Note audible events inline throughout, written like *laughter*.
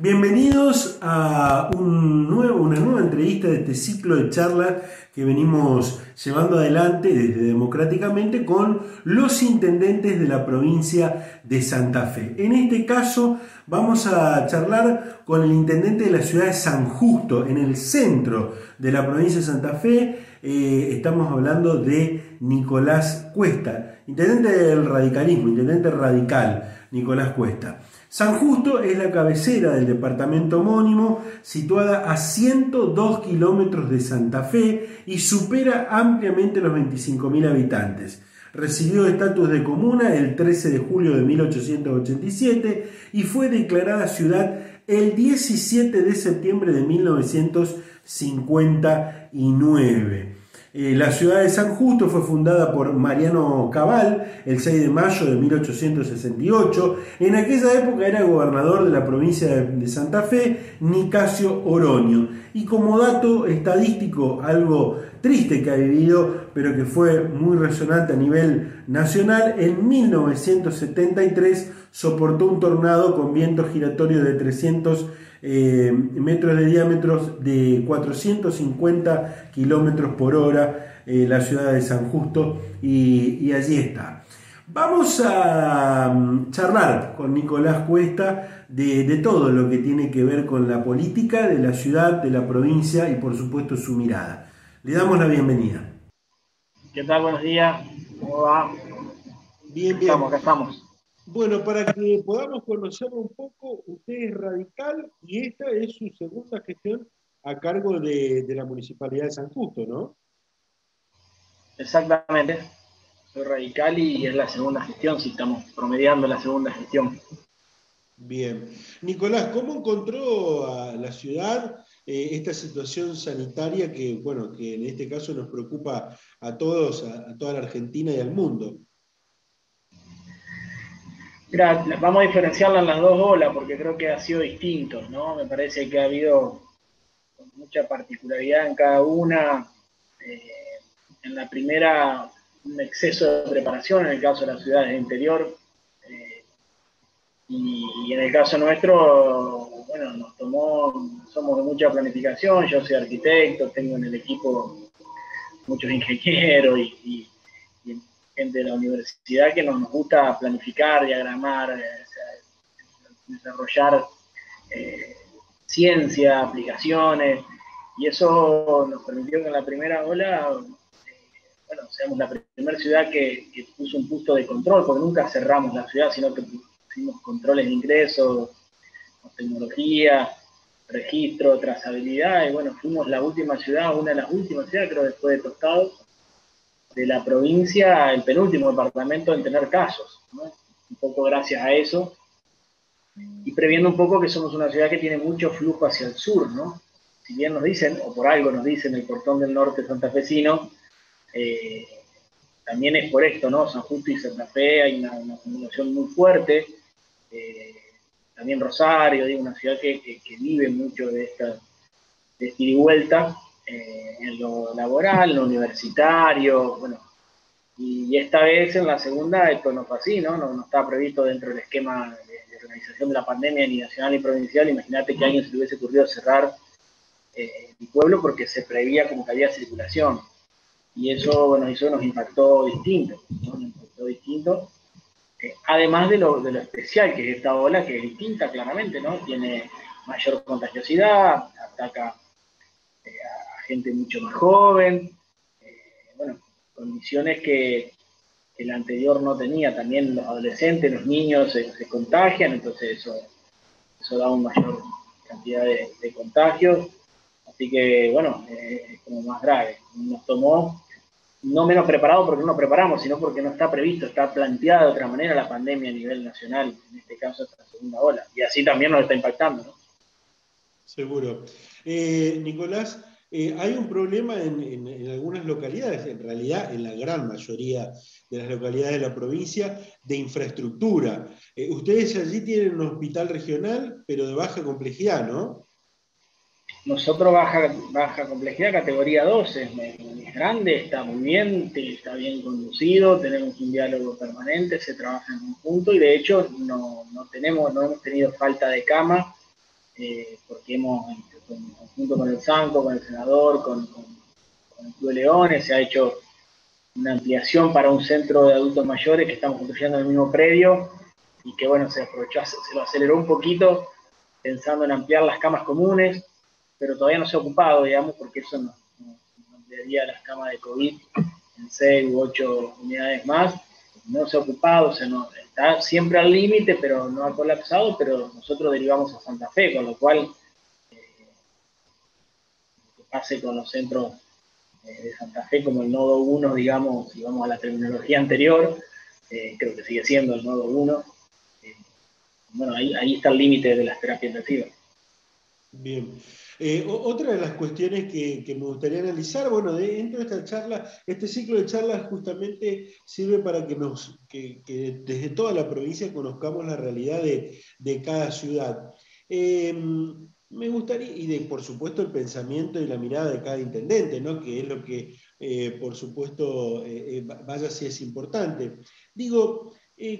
Bienvenidos a un nuevo, una nueva entrevista de este ciclo de charlas que venimos llevando adelante desde Democráticamente con los intendentes de la provincia de Santa Fe. En este caso vamos a charlar con el intendente de la ciudad de San Justo, en el centro de la provincia de Santa Fe. Eh, estamos hablando de Nicolás Cuesta, intendente del radicalismo, intendente radical, Nicolás Cuesta. San Justo es la cabecera del departamento homónimo, situada a 102 kilómetros de Santa Fe y supera ampliamente los 25.000 habitantes. Recibió estatus de comuna el 13 de julio de 1887 y fue declarada ciudad el 17 de septiembre de 1959. La ciudad de San Justo fue fundada por Mariano Cabal el 6 de mayo de 1868. En aquella época era gobernador de la provincia de Santa Fe Nicasio Oroño. Y como dato estadístico, algo triste que ha vivido, pero que fue muy resonante a nivel nacional, en 1973 soportó un tornado con viento giratorio de 300 eh, metros de diámetros de 450 kilómetros por hora, eh, la ciudad de San Justo, y, allí está. Vamos a mm, charlar con Nicolás Cuesta de, de, todo lo que tiene que ver con la política de la ciudad, de la provincia y por supuesto su mirada. Le damos la bienvenida. ¿Qué tal? Buenos días. ¿Cómo va? Bien, bien. Estamos, acá estamos. Bueno, para que podamos conocerlo un poco, usted es radical y esta es su segunda gestión a cargo de, la Municipalidad de San Justo, ¿no? Exactamente. Soy radical y es la segunda gestión, si estamos promediando la segunda gestión. Bien. Nicolás, ¿cómo encontró a la ciudad eh, esta situación sanitaria que, bueno, que en este caso nos preocupa a todos, a toda la Argentina y al mundo? Mira, vamos a diferenciarla en las dos olas porque creo que ha sido distinto, ¿no? Me parece que ha habido mucha particularidad en cada una. Eh, en la primera, un exceso de preparación en el caso de las ciudades de interior. Eh, y, en el caso nuestro, bueno, nos tomó, somos de mucha planificación. Yo soy arquitecto, tengo en el equipo muchos ingenieros y de la universidad que nos gusta planificar, diagramar, eh, desarrollar eh, ciencia, aplicaciones, y eso nos permitió que en la primera ola, eh, bueno, seamos la primera ciudad que, puso un punto de control, porque nunca cerramos la ciudad, sino que pusimos controles de ingreso, tecnología, registro, trazabilidad, y bueno, fuimos la última ciudad, una de las últimas ciudades, creo, después de Tostados, de la provincia el penúltimo departamento en tener casos, un poco gracias a eso, y previendo un poco que somos una ciudad que tiene mucho flujo hacia el sur, ¿no? Si bien nos dicen, o por algo nos dicen el portón del norte santafesino, eh, también es por esto, ¿no? San Justo y Santa Fe hay una, una acumulación muy fuerte, eh, también Rosario, digo, una ciudad que, vive mucho de esta de ida y vuelta, eh, en lo laboral, en lo universitario, bueno, y, esta vez en la segunda esto no fue así, ¿no? No, está previsto dentro del esquema de, organización de la pandemia ni nacional ni provincial. Imagínate que a alguien se le hubiese ocurrido cerrar eh, el pueblo porque se prevía como que había circulación. Y eso, bueno, eso nos impactó distinto, ¿no? Nos impactó distinto. Eh, además de lo, de lo especial que es esta ola, que es distinta claramente, ¿no? Tiene mayor contagiosidad, ataca gente mucho más joven, eh, bueno, condiciones que, el anterior no tenía. También los adolescentes, los niños se, contagian, entonces eso, da una mayor cantidad de, contagios. Así que, bueno, eh, es como más grave. Nos tomó no menos preparado porque no nos preparamos, sino porque no está previsto, está planteada de otra manera la pandemia a nivel nacional, en este caso esta segunda ola. Y así también nos está impactando, ¿no? Seguro. Eh, Nicolás, eh, hay un problema en, algunas localidades, en realidad en la gran mayoría de las localidades de la provincia, de infraestructura. Eh, ustedes allí tienen un hospital regional, pero de baja complejidad, ¿no? Nosotros baja, baja complejidad, categoría 12, es, grande, está muy bien, está bien conducido, tenemos un diálogo permanente, se trabaja en conjunto y de hecho no, no tenemos, no hemos tenido falta de cama eh, porque hemos, junto con el Sanco, con el senador, con, el Club de Leones, se ha hecho una ampliación para un centro de adultos mayores que estamos construyendo en el mismo predio y que bueno, se aprovechó, se lo aceleró un poquito pensando en ampliar las camas comunes, pero todavía no se ha ocupado, digamos, porque eso nos, ampliaría las camas de COVID en 6 u 8 unidades más. No se ha ocupado, o sea, no, está siempre al límite, pero no ha colapsado, pero nosotros derivamos a Santa Fe, con lo cual, pase con los centros eh, de Santa Fe como el nodo 1, digamos, si vamos a la terminología anterior, eh, creo que sigue siendo el nodo 1. bueno, ahí, ahí está el límite de las terapias intensivas. Bien. otra de las cuestiones que, me gustaría analizar, bueno, dentro de esta charla, este ciclo de charlas justamente sirve para que, nos, que, desde toda la provincia conozcamos la realidad de, de cada ciudad. Me gustaría, y de, por supuesto el pensamiento y la mirada de cada intendente, ¿no? que es lo que, eh, por supuesto, eh, eh, vaya si es importante. Digo,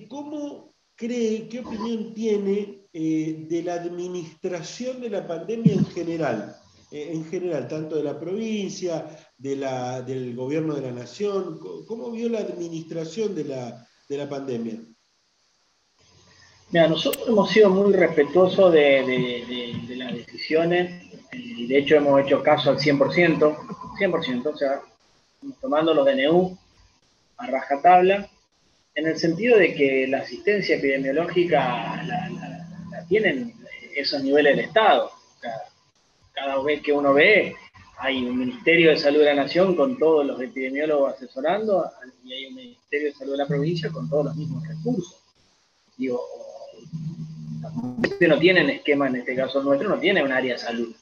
¿cómo cree, qué opinión tiene de la administración de la pandemia en general? en general, tanto de la provincia, de la, del gobierno de la nación, ¿cómo vio la administración de la, de la pandemia? Mira, nosotros hemos sido muy respetuosos de, las decisiones y de hecho hemos hecho caso al 100%, 100%, o sea, tomando los DNU a rajatabla, en el sentido de que la asistencia epidemiológica la, tienen esos niveles del Estado. cada vez que uno ve, hay un Ministerio de Salud de la Nación con todos los epidemiólogos asesorando y hay un Ministerio de Salud de la provincia con todos los mismos recursos. Digo, no tienen esquema, en este caso nuestro, no tiene un área de salud.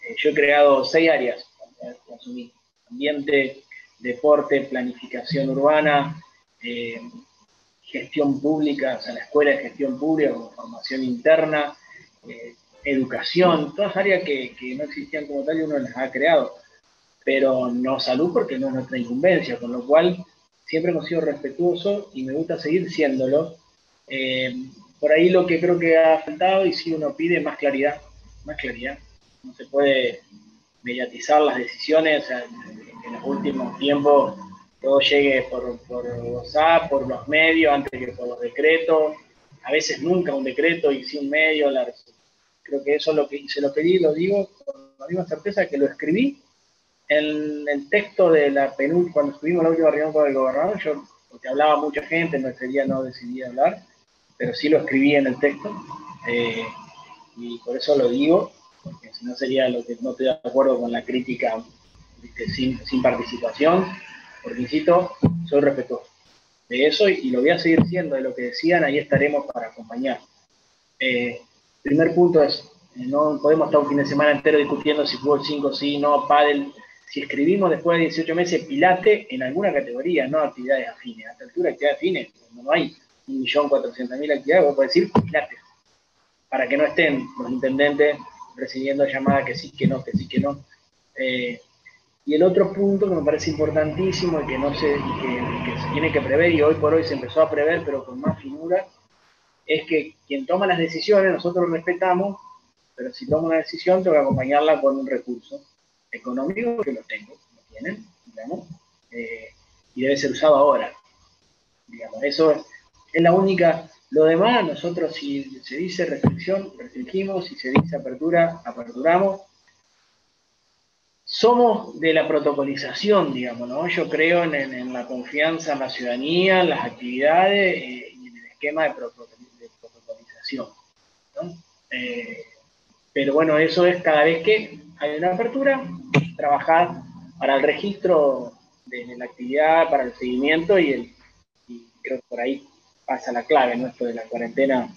Eh, yo he creado seis áreas, ambiente, deporte, planificación urbana, eh, gestión pública, o sea, la escuela de gestión pública formación interna, eh, educación, todas áreas que, no existían como tal y uno las ha creado, pero no salud porque no es nuestra incumbencia, con lo cual siempre hemos sido respetuosos y me gusta seguir siéndolo. Por ahí lo que creo que ha faltado y si uno pide más claridad, más claridad. No se puede mediatizar las decisiones, o sea, en los últimos tiempos todo llegue por, por WhatsApp, por los medios, antes que por los decretos. A veces nunca un decreto y sin medio. creo que eso es lo que se lo pedí, lo digo con la misma certeza que lo escribí en el texto de la penúltima, cuando estuvimos la última reunión con el gobernador, yo, porque hablaba mucha gente, no ese no decidí hablar, pero sí lo escribí en el texto. Eh, y por eso lo digo, porque si no sería lo que no estoy de acuerdo con la crítica sin, sin, participación, porque insisto, soy respetuoso de eso y, lo voy a seguir siendo de lo que decían, ahí estaremos para acompañar. Eh, primer punto es, eh, no podemos estar un fin de semana entero discutiendo si fútbol 5 sí, no, pádel, si escribimos después de 18 meses pilate en alguna categoría, no actividades afines. A esta altura, actividades afines, no hay 1.400.000 actividades, podés decir para que no estén los intendentes recibiendo llamadas que sí, que no, que sí, que no. Eh, y el otro punto que me parece importantísimo y que no se, que, se tiene que prever, y hoy por hoy se empezó a prever, pero con más finura, es que quien toma las decisiones, nosotros lo respetamos, pero si toma una decisión, tengo que acompañarla con un recurso económico que lo tengo, lo tienen, digamos, eh, y debe ser usado ahora. Digamos, eso es la única. Lo demás, nosotros si se dice restricción, restringimos, si se dice apertura, aperturamos. Somos de la protocolización, digamos, ¿no? Yo creo en, la confianza en la ciudadanía, en las actividades eh, y en el esquema de, protocolización. Eh, pero bueno, eso es cada vez que hay una apertura, trabajar para el registro de, la actividad, para el seguimiento y, el, y creo que por ahí pasa la clave, ¿no? Esto de la cuarentena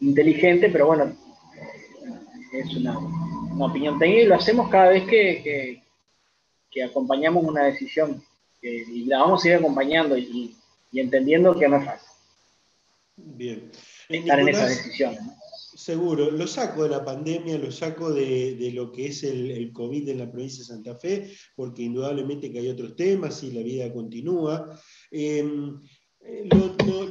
inteligente, pero bueno, eh, es una, opinión técnica y lo hacemos cada vez que, que, acompañamos una decisión y la vamos a ir acompañando y, entendiendo que no es fácil. Bien. Estar en esa decisión. Seguro, lo saco de la pandemia, lo saco de, lo que es el, COVID en la provincia de Santa Fe, porque indudablemente que hay otros temas y la vida continúa. Eh,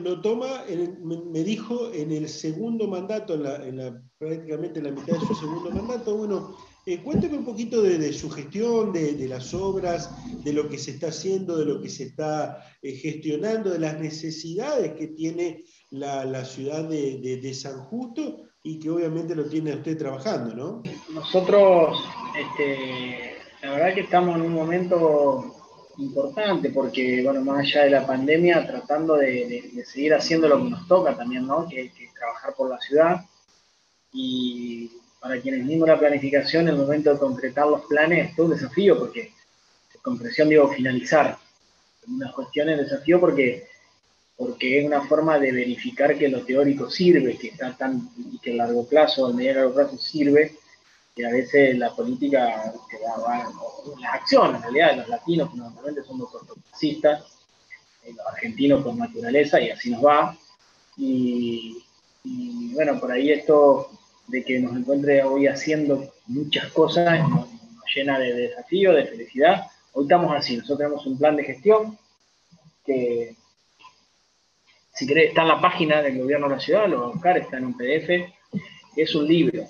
Lo, toma, me dijo, en el segundo mandato, en la, prácticamente en la mitad de su segundo mandato. Bueno, eh, cuéntame un poquito de, su gestión, de, las obras, de lo que se está haciendo, de lo que se está eh, gestionando, de las necesidades que tiene la, ciudad de, San Justo y que obviamente lo tiene usted trabajando, ¿no? Nosotros, este, la verdad que estamos en un momento importante porque, bueno, más allá de la pandemia, tratando de, seguir haciendo lo que nos toca también, ¿no? Que, que trabajar por la ciudad. Y para quienes mismos la planificación, el momento de concretar los planes es un desafío porque, concreción digo, finalizar. Una cuestión es desafío porque, porque es una forma de verificar que lo teórico sirve, que está tan, y que a largo plazo, a medio largo plazo sirve, que a veces la política, que va, las acciones en realidad, los latinos fundamentalmente somos cortoplacistas, eh, los argentinos por naturaleza, y así nos va. Y, bueno, por ahí esto de que nos encuentre hoy haciendo muchas cosas nos, llena de, desafío, de felicidad. Hoy estamos así, nosotros tenemos un plan de gestión que, si querés, está en la página del gobierno de la ciudad, lo va a buscar, está en un PDF, es un libro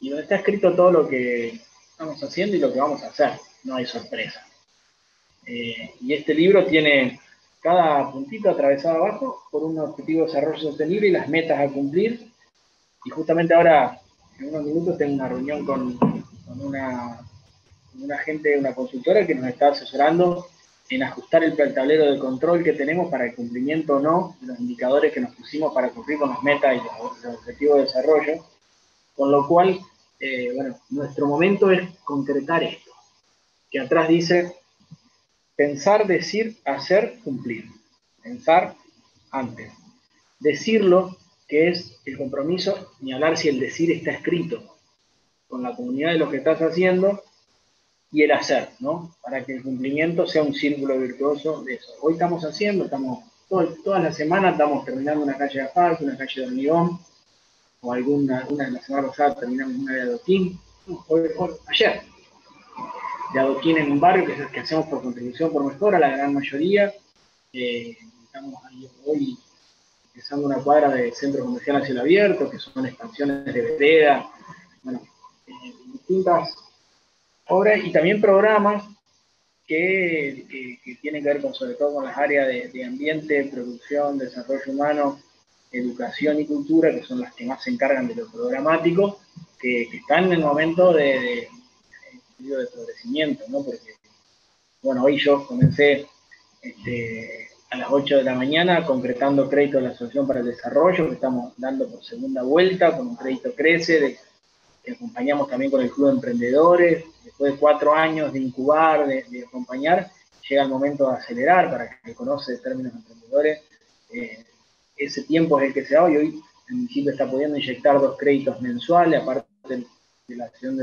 y donde está escrito todo lo que estamos haciendo y lo que vamos a hacer. No hay sorpresa. Eh, y este libro tiene cada puntito atravesado abajo por un objetivo de desarrollo sostenible y las metas a cumplir. Y justamente ahora, en unos minutos, tengo una reunión con, una, una gente, una consultora que nos está asesorando en ajustar el tablero de control que tenemos para el cumplimiento o no de los indicadores que nos pusimos para cumplir con las metas y los objetivos de desarrollo. Con lo cual, eh, bueno, nuestro momento es concretar esto, que atrás dice pensar, decir, hacer, cumplir. Pensar antes. Decirlo, que es el compromiso, ni hablar si el decir está escrito con la comunidad de lo que estás haciendo, y el hacer, ¿no? Para que el cumplimiento sea un círculo virtuoso de eso. Hoy estamos haciendo, estamos, todas las semanas estamos terminando una calle de asfalto, una calle de hormigón, o alguna, una de la semana pasada terminamos una de adoquín, ayer, de adoquín en un barrio que es el que hacemos por contribución por mejora, la gran mayoría. Eh, estamos ahí hoy empezando una cuadra de centro comercial a cielo abierto, que son expansiones de vereda, bueno, eh, distintas obras y también programas que, que, tienen que ver con, sobre todo con las áreas de, de ambiente, producción, desarrollo humano, educación y cultura, que son las que más se encargan de lo programático, que, están en el momento de, de, de florecimiento, ¿no? Porque, bueno, hoy yo comencé este, a las 8 de la mañana concretando crédito de la Asociación para el Desarrollo, que estamos dando por segunda vuelta, con un crédito crece, que acompañamos también con el Club de Emprendedores, después de cuatro años de incubar, de, acompañar, llega el momento de acelerar para que conoce términos emprendedores. Eh, ese tiempo es el que se da y hoy el municipio está pudiendo inyectar dos créditos mensuales, aparte de, la acción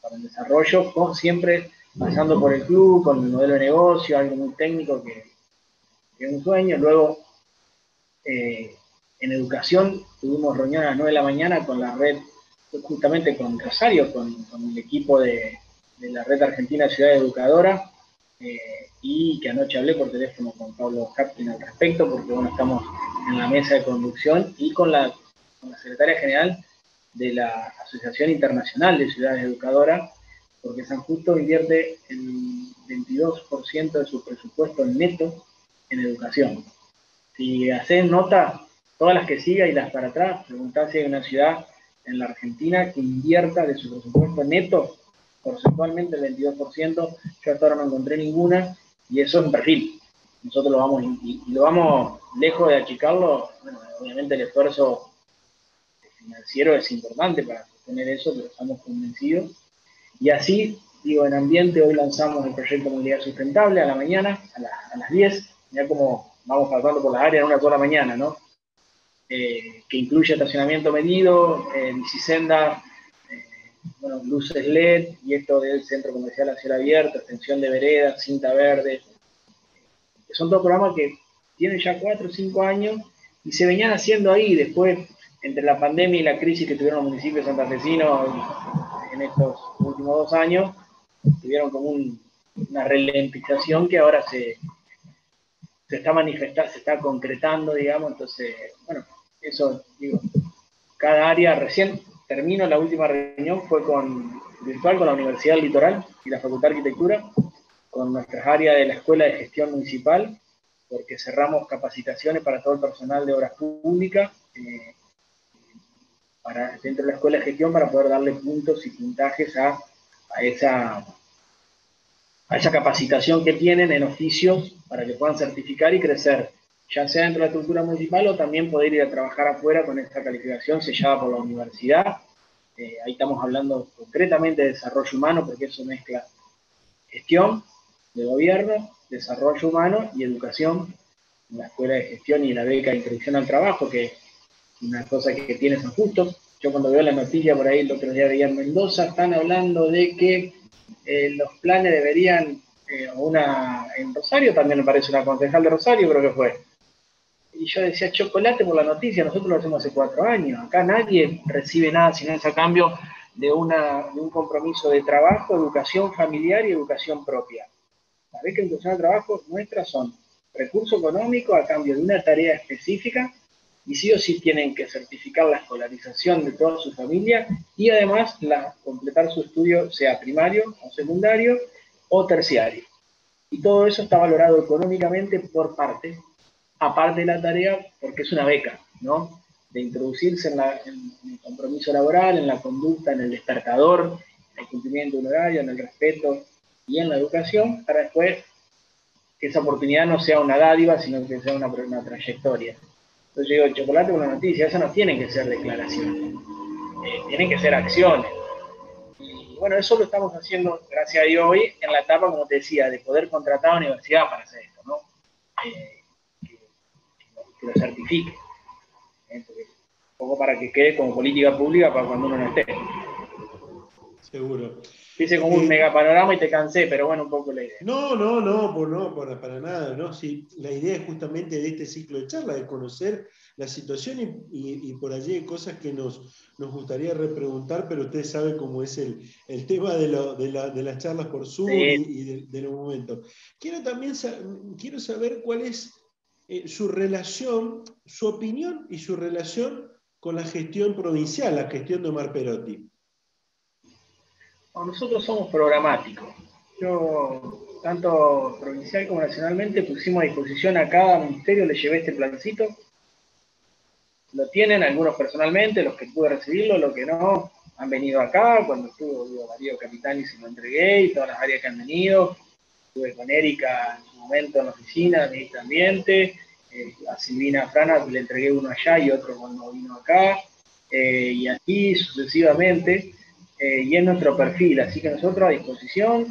para el desarrollo, siempre pasando por el club, con el modelo de negocio, algo muy técnico que, es un sueño. Luego, eh, en educación, tuvimos reunión a las 9 de la mañana con la red, justamente con Rosario, con, el equipo de, la red argentina Ciudad Educadora, eh, y que anoche hablé por teléfono con Pablo Captain al respecto, porque bueno, estamos en la mesa de conducción y con la, secretaria general de la Asociación Internacional de Ciudades Educadoras, porque San Justo invierte el 22% de su presupuesto neto en educación. Si haces nota, todas las que siga y las para atrás, preguntad si hay una ciudad en la Argentina que invierta de su presupuesto neto porcentualmente el 22%, yo hasta ahora no encontré ninguna, y eso es un perfil. Nosotros lo vamos, y, lo vamos lejos de achicarlo, bueno, obviamente el esfuerzo financiero es importante para sostener eso, pero estamos convencidos. Y así, digo, en ambiente, hoy lanzamos el proyecto Movilidad Sustentable a la mañana, a, las 10, ya como vamos pasando por las áreas en una sola mañana, ¿no? Eh, que incluye estacionamiento medido, eh, bicisenda, bueno, luces LED y esto del centro comercial a cielo abierto, extensión de veredas, cinta verde. Son dos programas que tienen ya cuatro o cinco años y se venían haciendo ahí. Después, entre la pandemia y la crisis que tuvieron los municipios santafesinos en estos últimos dos años, tuvieron como una ralentización que ahora se, se está manifestando, se está concretando, digamos, entonces, bueno, eso, digo, cada área, recién termino, la última reunión fue con virtual con la Universidad del Litoral y la Facultad de Arquitectura, con nuestras áreas de la Escuela de Gestión Municipal, porque cerramos capacitaciones para todo el personal de obras públicas, eh, para, dentro de la Escuela de Gestión, para poder darle puntos y puntajes a, esa capacitación que tienen en oficios para que puedan certificar y crecer, ya sea dentro de la estructura municipal o también poder ir a trabajar afuera con esta calificación sellada por la universidad. Eh, ahí estamos hablando concretamente de desarrollo humano porque eso mezcla gestión de gobierno, desarrollo humano y educación en la escuela de gestión y la beca de introducción al trabajo, que es una cosa que, tiene San Justo. Yo cuando veo la noticia por ahí el otro día veía en Mendoza, están hablando de que eh, los planes deberían, eh, una en Rosario, también me parece una concejal de Rosario, creo que fue. Y yo decía, chocolate por la noticia, nosotros lo hacemos hace cuatro años, acá nadie recibe nada sin ese cambio de, una, de un compromiso de trabajo, educación familiar y educación propia. La vez que educación de trabajo nuestras son recurso económico a cambio de una tarea específica y sí o sí tienen que certificar la escolarización de toda su familia y además la, completar su estudio, sea primario o secundario o terciario. Y todo eso está valorado económicamente por parte, aparte de la tarea, porque es una beca, ¿no? De introducirse en, el compromiso laboral, en la conducta, en el despertador, en el cumplimiento de un horario, en el respeto y en la educación, para después que esa oportunidad no sea una dádiva, sino que sea una, una trayectoria. Entonces yo digo, chocolate con la noticia, eso no tienen que ser declaraciones, eh, tienen que ser acciones. Y bueno, eso lo estamos haciendo, gracias a Dios, hoy en la etapa, como te decía, de poder contratar a la universidad para hacer esto, ¿no? Eh, que, lo certifique. ¿eh? un poco para que quede como política pública para cuando uno no esté. Seguro. Hice como un mega panorama y te cansé, pero bueno, un poco la idea. No, no, no, por, no para, nada. ¿no? Sí, la idea es justamente de este ciclo de charla, de conocer la situación y, por allí hay cosas que nos, nos gustaría repreguntar, pero usted sabe cómo es el, tema de, de, las charlas por Zoom y, de, los momentos. Quiero también quiero saber cuál es eh, su relación, su opinión y su relación con la gestión provincial, la gestión de Omar Perotti nosotros somos programáticos. Yo, tanto provincial como nacionalmente, pusimos a disposición a cada ministerio, le llevé este plancito. Lo tienen algunos personalmente, los que pude recibirlo, los que no, han venido acá. Cuando estuvo digo, Mario Capitani se lo entregué y todas las áreas que han venido. Estuve con Erika en su momento en la oficina, ministra Ambiente. Eh, a Silvina Frana le entregué uno allá y otro cuando vino acá. Eh, y así sucesivamente. Eh, y es nuestro perfil, así que nosotros a disposición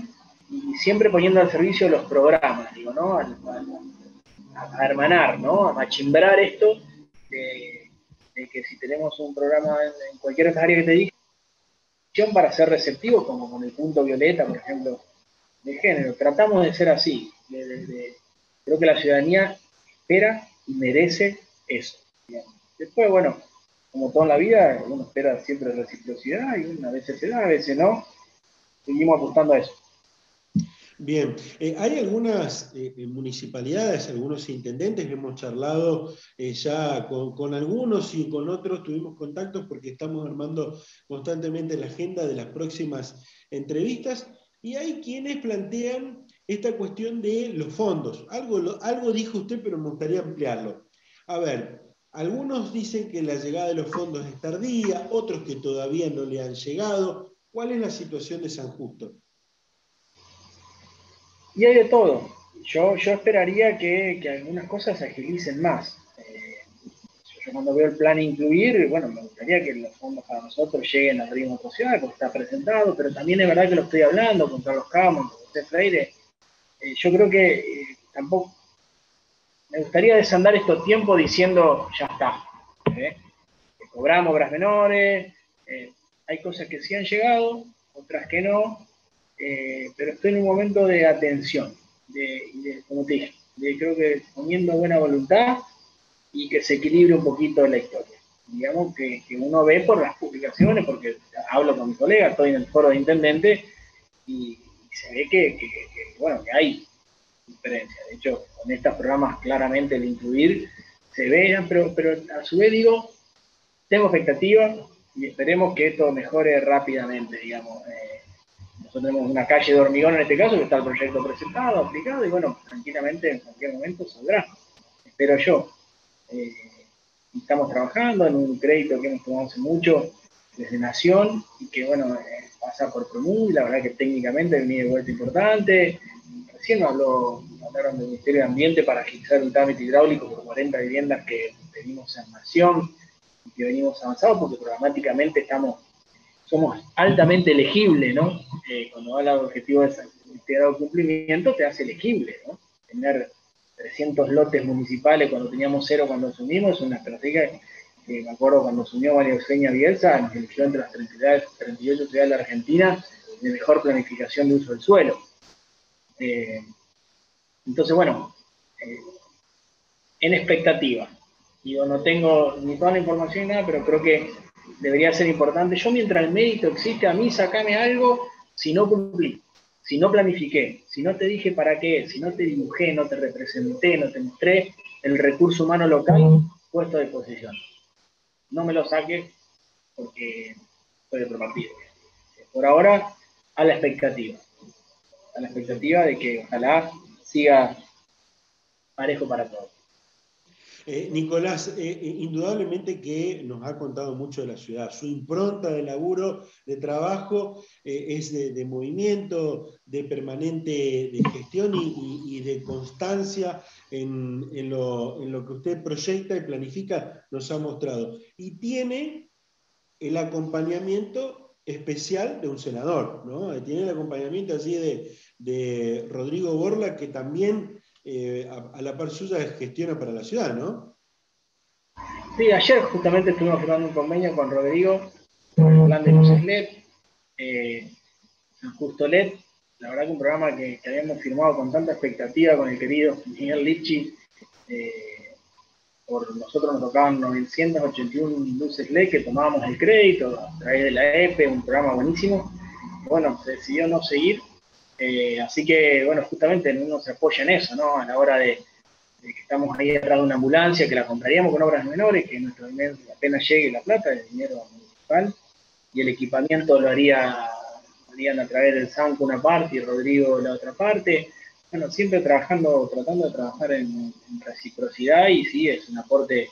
y siempre poniendo al servicio los programas, digo, ¿no? A, hermanar, ¿no? A machimbrar esto de, que si tenemos un programa en, cualquier otra área que te dije, para ser receptivos, como con el punto violeta, por ejemplo, de género. Tratamos de ser así. creo que la ciudadanía espera y merece eso. Después, bueno, como toda la vida, uno espera siempre reciprocidad y a veces se da, a veces no. Seguimos apostando a eso. Bien, eh, hay algunas eh, eh, municipalidades, algunos intendentes hemos charlado ya con, con, algunos y con otros, tuvimos contactos porque estamos armando constantemente la agenda de las próximas entrevistas y hay quienes plantean esta cuestión de los fondos. Algo, algo dijo usted, pero me gustaría ampliarlo. A ver, algunos dicen que la llegada de los fondos es tardía, otros que todavía no le han llegado. ¿Cuál es la situación de San Justo? Y hay de todo. Yo, yo esperaría que, algunas cosas se agilicen más. Eh, yo cuando veo el plan incluir, bueno, me gustaría que los fondos para nosotros lleguen al ritmo social, porque está presentado, pero también es verdad que lo estoy hablando con Carlos Camón, con José Freire. Eh, yo creo que eh, tampoco me gustaría desandar estos tiempos diciendo, ya está. ¿eh? Cobramos obras menores, eh, hay cosas que sí han llegado, otras que no, eh, pero estoy en un momento de atención, de, como te dije, de creo que poniendo buena voluntad y que se equilibre un poquito la historia. Digamos que, uno ve por las publicaciones, porque hablo con mi colega, estoy en el foro de intendente, y, se ve que, bueno, que hay De hecho, con estos programas claramente el incluir se ve, pero, pero a su vez digo, tengo expectativas y esperemos que esto mejore rápidamente, digamos. Eh, nosotros tenemos una calle de hormigón en este caso, que está el proyecto presentado, aplicado, y bueno, tranquilamente en cualquier momento saldrá. Espero yo. Eh, estamos trabajando en un crédito que hemos tomado hace mucho desde Nación y que, bueno, eh, pasa por Promú, la verdad que técnicamente venía de vuelta importante. Recién habló, hablaron del Ministerio de Ambiente para agilizar un trámite hidráulico por 40 viviendas que tenemos en Nación y que venimos avanzados porque programáticamente estamos, somos altamente elegibles, ¿no? Eh, cuando habla de objetivos de integrado cumplimiento, te hace elegible, ¿no? Tener 300 lotes municipales cuando teníamos cero cuando asumimos es una estrategia que me acuerdo cuando asumió María Eugenia Bielsa, nos eligió entre las 38 ciudades de la Argentina de mejor planificación de uso del suelo. Eh, entonces, bueno, eh, en expectativa. Digo, no tengo ni toda la información ni nada, pero creo que debería ser importante. Yo mientras el mérito existe, a mí sacame algo si no cumplí, si no planifiqué, si no te dije para qué, si no te dibujé, no te representé, no te mostré el recurso humano local puesto a disposición. No me lo saque porque estoy de partido. Por ahora, a la expectativa. A la expectativa de que ojalá siga parejo para todos. Eh, Nicolás, eh, eh, indudablemente que nos ha contado mucho de la ciudad. Su impronta de laburo, de trabajo, es de, movimiento, de permanente gestión y, de constancia en, lo, que usted proyecta y planifica, nos ha mostrado. Y tiene el acompañamiento especial de un senador, ¿no? Tiene el acompañamiento así de, de Rodrigo Borla, que también eh, a, la par suya gestiona para la ciudad, ¿no? Sí, ayer justamente estuvimos firmando un convenio con Rodrigo, con el plan de luces LED, eh, Justo LED, la verdad que un programa que, habíamos firmado con tanta expectativa con el querido Miguel Lichi, eh, por nosotros nos tocaban 981 luces LED que tomábamos el crédito a través de la EPE, un programa buenísimo. Bueno, se decidió no seguir eh, así que, bueno, justamente uno se apoya en eso, ¿no? A la hora de, que estamos ahí detrás de una ambulancia, que la compraríamos con obras menores, que nuestro dinero apenas llegue la plata, el dinero municipal, y el equipamiento lo haría, harían a través del SANCO una parte y Rodrigo la otra parte. Bueno, siempre trabajando, tratando de trabajar en, reciprocidad y sí, es un aporte.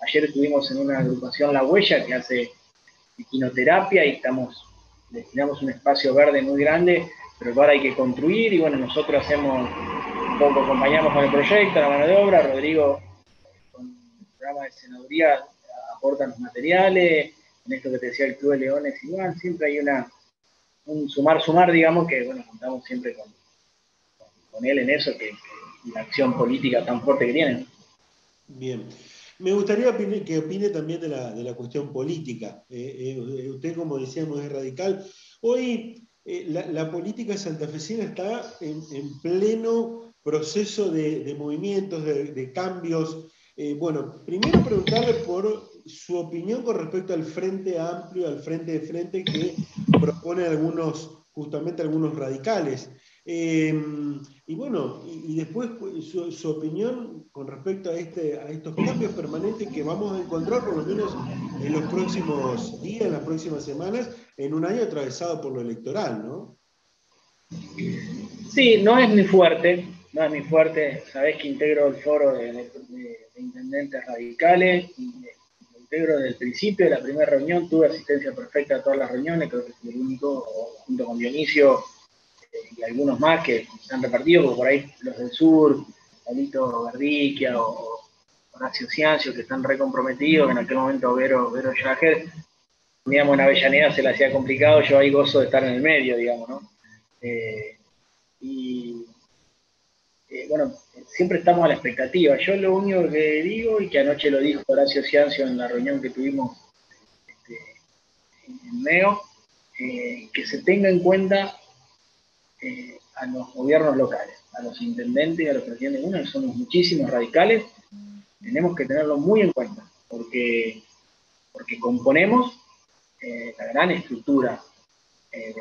Ayer estuvimos en una agrupación La Huella que hace equinoterapia y estamos, destinamos un espacio verde muy grande pero ahora hay que construir y bueno, nosotros hacemos un poco, acompañamos con el proyecto, la mano de obra, Rodrigo con el programa de senaduría aporta los materiales, en esto que te decía el Club de Leones igual, siempre hay una, un sumar, sumar, digamos, que bueno, contamos siempre con, con él en eso, que, la acción política tan fuerte que tienen. Bien. Me gustaría que opine también de la, de la cuestión política. Eh, eh, usted, como decíamos, es radical. Hoy eh, la, política santafesina está en, pleno proceso de, movimientos, de, cambios. Eh, bueno, primero preguntarle por su opinión con respecto al Frente Amplio, al Frente de Frente que propone algunos, justamente algunos radicales. Em, y bueno, y, después pues, su, opinión con respecto a, este, a estos cambios permanentes que vamos a encontrar por lo menos en los próximos días, en las próximas semanas, en un año atravesado por lo electoral, ¿no? Sí, no es mi fuerte, no es mi fuerte. Sabés que integro el foro de, intendentes radicales, y integro desde el principio de la primera reunión, tuve asistencia perfecta a todas las reuniones, creo que es el único, junto con Dionisio y algunos más que se han repartido, como por ahí los del sur, Alito Gardiquia o Horacio Ciancio, que están recomprometidos, en aquel momento Vero, Vero Jager, digamos, en Avellaneda se le hacía complicado, yo ahí gozo de estar en el medio, digamos, ¿no? Eh, y eh, bueno, siempre estamos a la expectativa. Yo lo único que digo, y que anoche lo dijo Horacio Ciancio en la reunión que tuvimos este, en MEO, eh, que se tenga en cuenta eh, a los gobiernos locales, a los intendentes y a los presidentes que somos muchísimos radicales, tenemos que tenerlo muy en cuenta, porque, porque componemos eh, la gran estructura eh,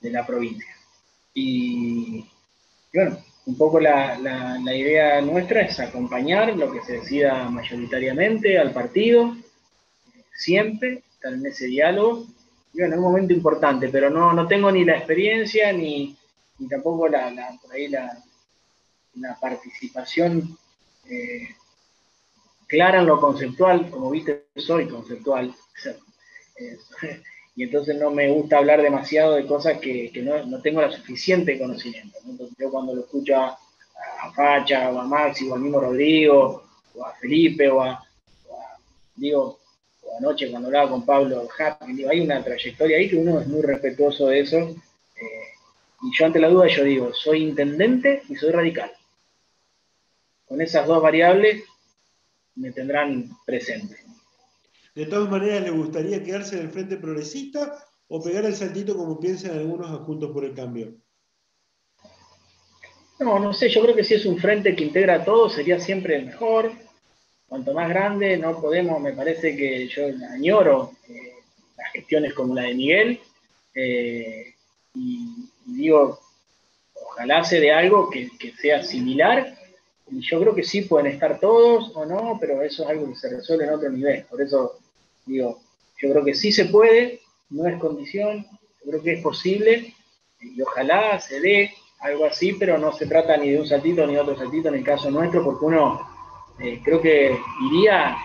de, la provincia. Y, bueno, un poco la, idea nuestra es acompañar lo que se decida mayoritariamente al partido, siempre estar en ese diálogo. Y bueno, es un momento importante, pero no, no tengo ni la experiencia ni, tampoco la, por ahí la, participación eh, clara en lo conceptual, como viste, soy conceptual. *laughs* *laughs* y entonces no me gusta hablar demasiado de cosas que, no, tengo la suficiente conocimiento. Entonces yo cuando lo escucho a, Facha, o a Maxi, o a mismo Rodrigo, o a Felipe, o a, digo, anoche cuando hablaba con Pablo digo, hay una trayectoria ahí que uno es muy respetuoso de eso. Eh, y yo ante la duda yo digo, soy intendente y soy radical. Con esas dos variables me tendrán presente. De todas maneras, ¿le gustaría quedarse en el Frente Progresista o pegar el saltito como piensan algunos Juntos por el Cambio? No, no sé, yo creo que si es un frente que integra a todos sería siempre mejor. Cuanto más grande, no podemos, me parece que yo añoro eh, las gestiones como la de Miguel. Eh, y, digo, ojalá se de algo que, que sea similar y yo creo que sí pueden estar todos o no, pero eso es algo que se resuelve en otro nivel. Por eso digo, yo creo que sí se puede, no es condición, yo creo que es posible y ojalá se dé algo así, pero no se trata ni de un saltito ni de otro saltito en el caso nuestro, porque uno eh, creo que iría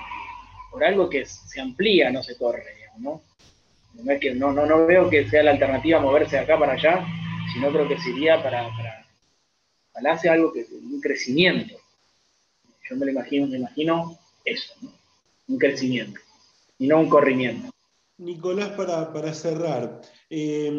por algo que se amplía, no se corre, ¿no? No, es que, no, no, no veo que sea la alternativa moverse de acá para allá, sino creo que sería para, para hace algo que un crecimiento. Yo me lo imagino, me imagino eso, un crecimiento y no un corrimiento. Nicolás, para, cerrar, eh,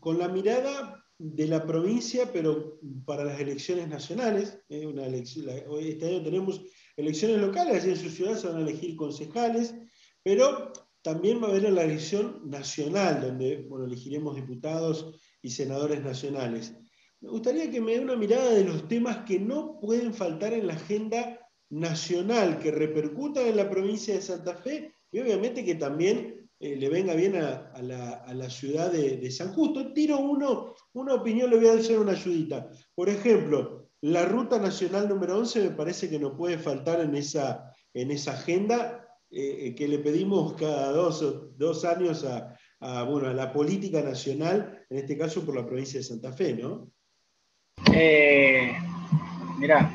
con la mirada de la provincia, pero para las elecciones nacionales, eh, una elección, este año tenemos elecciones locales, en su ciudad se van a elegir concejales, pero también va a haber la elección nacional, donde bueno, elegiremos diputados y senadores nacionales. Me gustaría que me dé una mirada de los temas que no pueden faltar en la agenda nacional, que repercutan en la provincia de Santa Fe y obviamente que también eh, le venga bien a, la, ciudad de, San Justo. Tiro uno, una opinión, le voy a hacer una ayudita. Por ejemplo, la ruta nacional número 11 me parece que no puede faltar en esa, en esa agenda eh, eh, que le pedimos cada dos, dos años a, bueno, a la política nacional, en este caso por la provincia de Santa Fe, ¿no? Eh, mirá,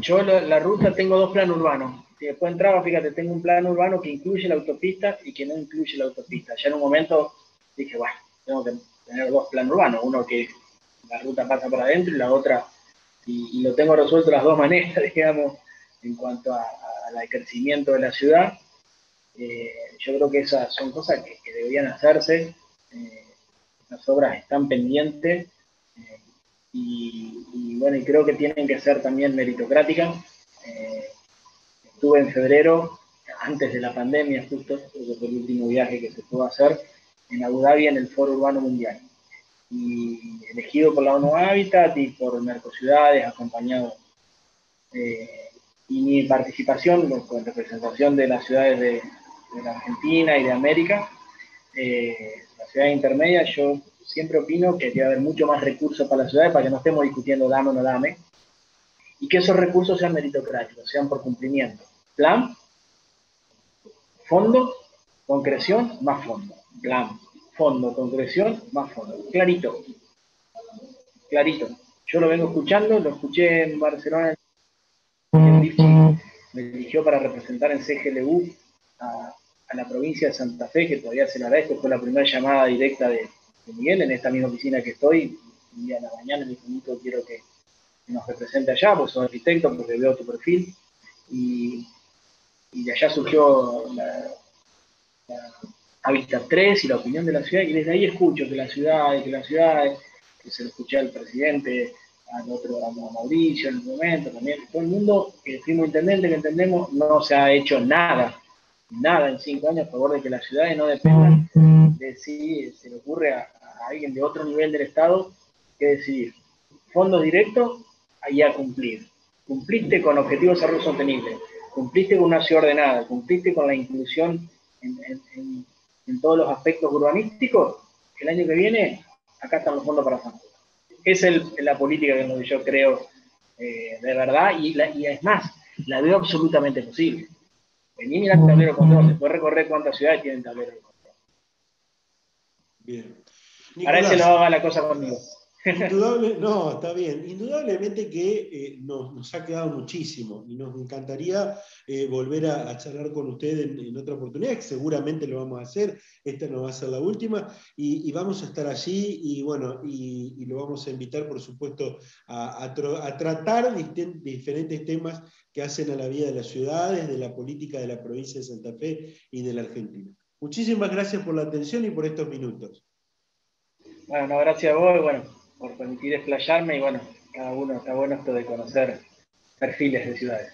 yo la, ruta tengo dos planos urbanos. Si después entraba, fíjate, tengo un plan urbano que incluye la autopista y que no incluye la autopista. Ya en un momento dije, bueno, tengo que tener dos planos urbanos, uno que la ruta pasa por adentro y la otra, y, lo tengo resuelto de las dos *laughs* maneras, digamos, en cuanto al crecimiento de la ciudad. Eh, yo creo que esas son cosas que, deberían hacerse. Eh, las obras están pendientes y, bueno, y creo que tienen que ser también meritocráticas. Eh, estuve en febrero, antes de la pandemia, justo, fue el último viaje que se pudo hacer, en Abu Dhabi en el Foro Urbano Mundial. Y elegido por la ONU Habitat y por Mercociudades, acompañado. Eh, y mi participación con representación de las ciudades de, la Argentina y de América, eh, la ciudad intermedia, yo siempre opino que debe haber mucho más recursos para la ciudad para que no estemos discutiendo dame o no dame, y que esos recursos sean meritocráticos, sean por cumplimiento. Plan, fondo, concreción, más fondo. Plan, fondo, concreción, más fondo. Clarito. Clarito. Yo lo vengo escuchando, lo escuché en Barcelona. Me eligió para representar en CGLU a, a la provincia de Santa Fe, que todavía se la agradezco, fue la primera llamada directa de, Miguel, en esta misma oficina que estoy, un día en la mañana me dijo, quiero que, nos represente allá, porque soy arquitecto, porque veo tu perfil, y, de allá surgió la, Habitat 3 y la opinión de la ciudad, y desde ahí escucho que la ciudad, que la ciudad, que se lo escuché al presidente, al otro, a Mauricio en el momento, también, todo el mundo, que fuimos intendente, que entendemos, no se ha hecho nada, nada en cinco años a favor de que las ciudades no dependan de si se le ocurre a, alguien de otro nivel del Estado que decidir. Fondos directos, ahí a cumplir. Cumpliste con objetivos de desarrollo sostenible, cumpliste con una ciudad ordenada, cumpliste con la inclusión en, todos los aspectos urbanísticos, el año que viene, acá están los fondos para San esa es la política que yo creo eh, de verdad y, la, y es más, la veo absolutamente posible. Vení, mira el tablero de control, después recorrer cuántas ciudades tienen tablero de control. Bien. Ahora ese no haga la cosa conmigo. Indudable, no, está bien. Indudablemente que eh, nos, ha quedado muchísimo y nos encantaría eh, volver a, charlar con usted en, otra oportunidad, que seguramente lo vamos a hacer. Esta no va a ser la última y, vamos a estar allí y bueno, y, lo vamos a invitar, por supuesto, a, tratar diferentes temas que hacen a la vida de las ciudades, de la política de la provincia de Santa Fe y de la Argentina. Muchísimas gracias por la atención y por estos minutos. Bueno, gracias a vos. Bueno, por permitir explayarme y bueno, cada uno está bueno esto de conocer perfiles de ciudades.